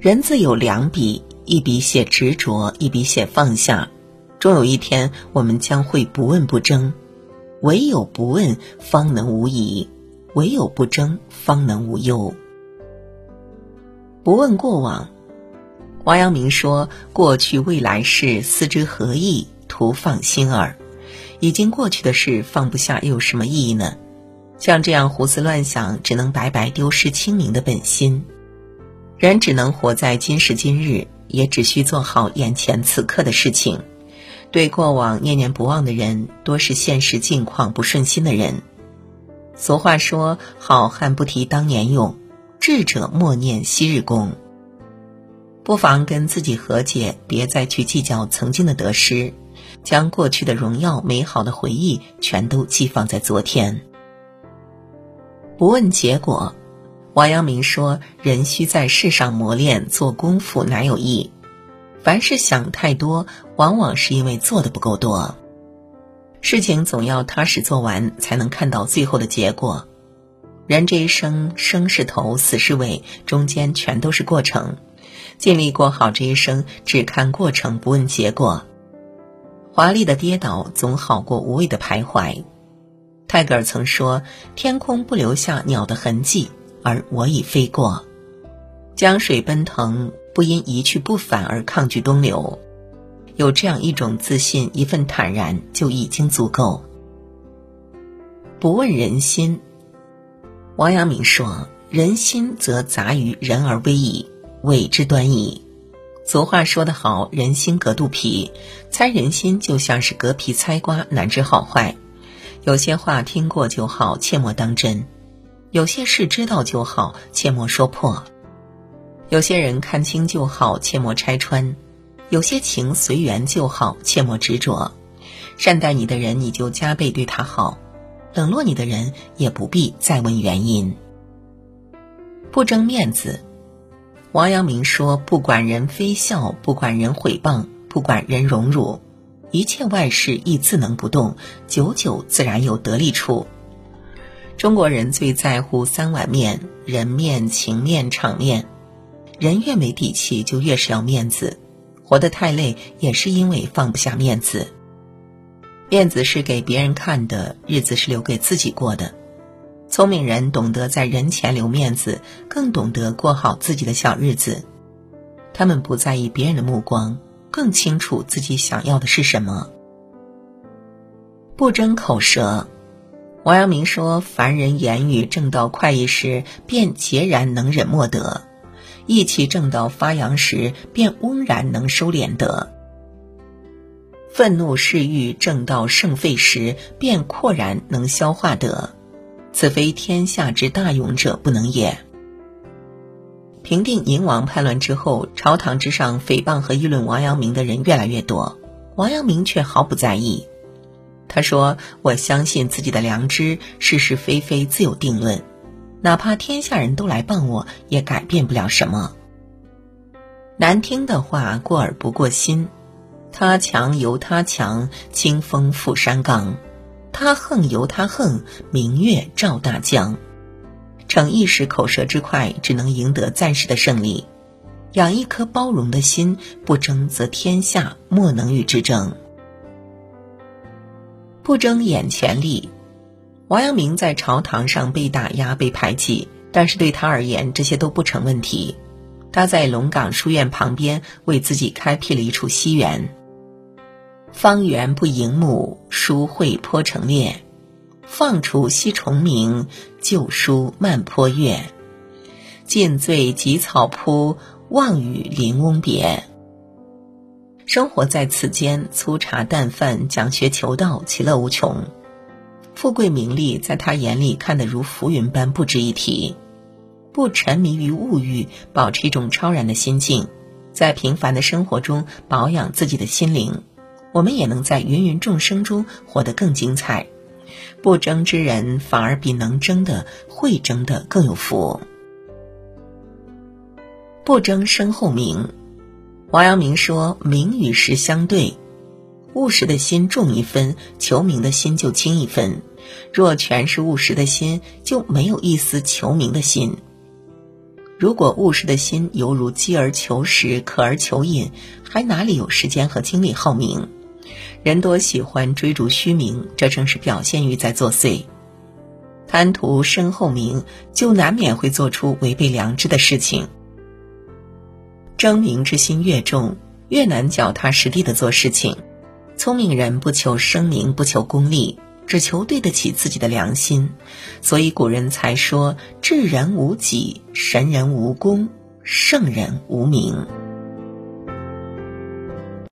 人自有两笔，一笔写执着，一笔写放下。终有一天，我们将会不问不争。唯有不问，方能无疑；唯有不争，方能无忧。不问过往，王阳明说：“过去未来事，思之何益？徒放心耳。已经过去的事放不下，又有什么意义呢？像这样胡思乱想，只能白白丢失清明的本心。人只能活在今时今日，也只需做好眼前此刻的事情。”对过往念念不忘的人，多是现实境况不顺心的人。俗话说：“好汉不提当年勇，智者莫念昔日功。”不妨跟自己和解，别再去计较曾经的得失，将过去的荣耀、美好的回忆全都寄放在昨天。不问结果，王阳明说：“人需在世上磨练，做功夫乃有益。”凡事想太多，往往是因为做的不够多。事情总要踏实做完，才能看到最后的结果。人这一生，生是头，死是尾，中间全都是过程。尽力过好这一生，只看过程，不问结果。华丽的跌倒，总好过无谓的徘徊。泰戈尔曾说：“天空不留下鸟的痕迹，而我已飞过。”江水奔腾。不因一去不返而抗拒东流，有这样一种自信，一份坦然就已经足够。不问人心，王阳明说：“人心则杂于人而微矣，谓之端矣。”俗话说得好：“人心隔肚皮。”猜人心就像是隔皮猜瓜，难知好坏。有些话听过就好，切莫当真；有些事知道就好，切莫说破。有些人看清就好，切莫拆穿；有些情随缘就好，切莫执着。善待你的人，你就加倍对他好；冷落你的人，也不必再问原因。不争面子，王阳明说：“不管人非笑，不管人毁谤，不管人荣辱，一切外事亦自能不动，久久自然有得力处。”中国人最在乎三碗面：人面、情面、场面。人越没底气，就越是要面子。活得太累，也是因为放不下面子。面子是给别人看的，日子是留给自己过的。聪明人懂得在人前留面子，更懂得过好自己的小日子。他们不在意别人的目光，更清楚自己想要的是什么。不争口舌。王阳明说：“凡人言语正到快意时，便截然能忍莫得。”意气正到发扬时，便翁然能收敛得；愤怒嗜欲正到盛沸时，便阔然能消化得。此非天下之大勇者不能也。平定宁王叛乱之后，朝堂之上诽谤和议论王阳明的人越来越多，王阳明却毫不在意。他说：“我相信自己的良知，是是非非自有定论。”哪怕天下人都来帮我，也改变不了什么。难听的话过耳不过心，他强由他强，清风拂山岗；他横由他横，明月照大江。逞一时口舌之快，只能赢得暂时的胜利。养一颗包容的心，不争则天下莫能与之争。不争眼前利。王阳明在朝堂上被打压、被排挤，但是对他而言，这些都不成问题。他在龙岗书院旁边为自己开辟了一处西园，方圆不盈目，书会颇成列。放处西虫鸣，旧书漫坡月。尽醉及草铺，望雨林翁别。生活在此间，粗茶淡饭，讲学求道，其乐无穷。富贵名利在他眼里看得如浮云般不值一提，不沉迷于物欲，保持一种超然的心境，在平凡的生活中保养自己的心灵，我们也能在芸芸众生中活得更精彩。不争之人反而比能争的、会争的更有福。不争身后名，王阳明说：“名与实相对，务实的心重一分，求名的心就轻一分。”若全是务实的心，就没有一丝求名的心。如果务实的心犹如饥而求食、渴而求饮，还哪里有时间和精力好名？人多喜欢追逐虚名，这正是表现欲在作祟。贪图身后名，就难免会做出违背良知的事情。争名之心越重，越难脚踏实地的做事情。聪明人不求声名，不求功利，只求对得起自己的良心。所以古人才说：“智人无己，神人无功，圣人无名。”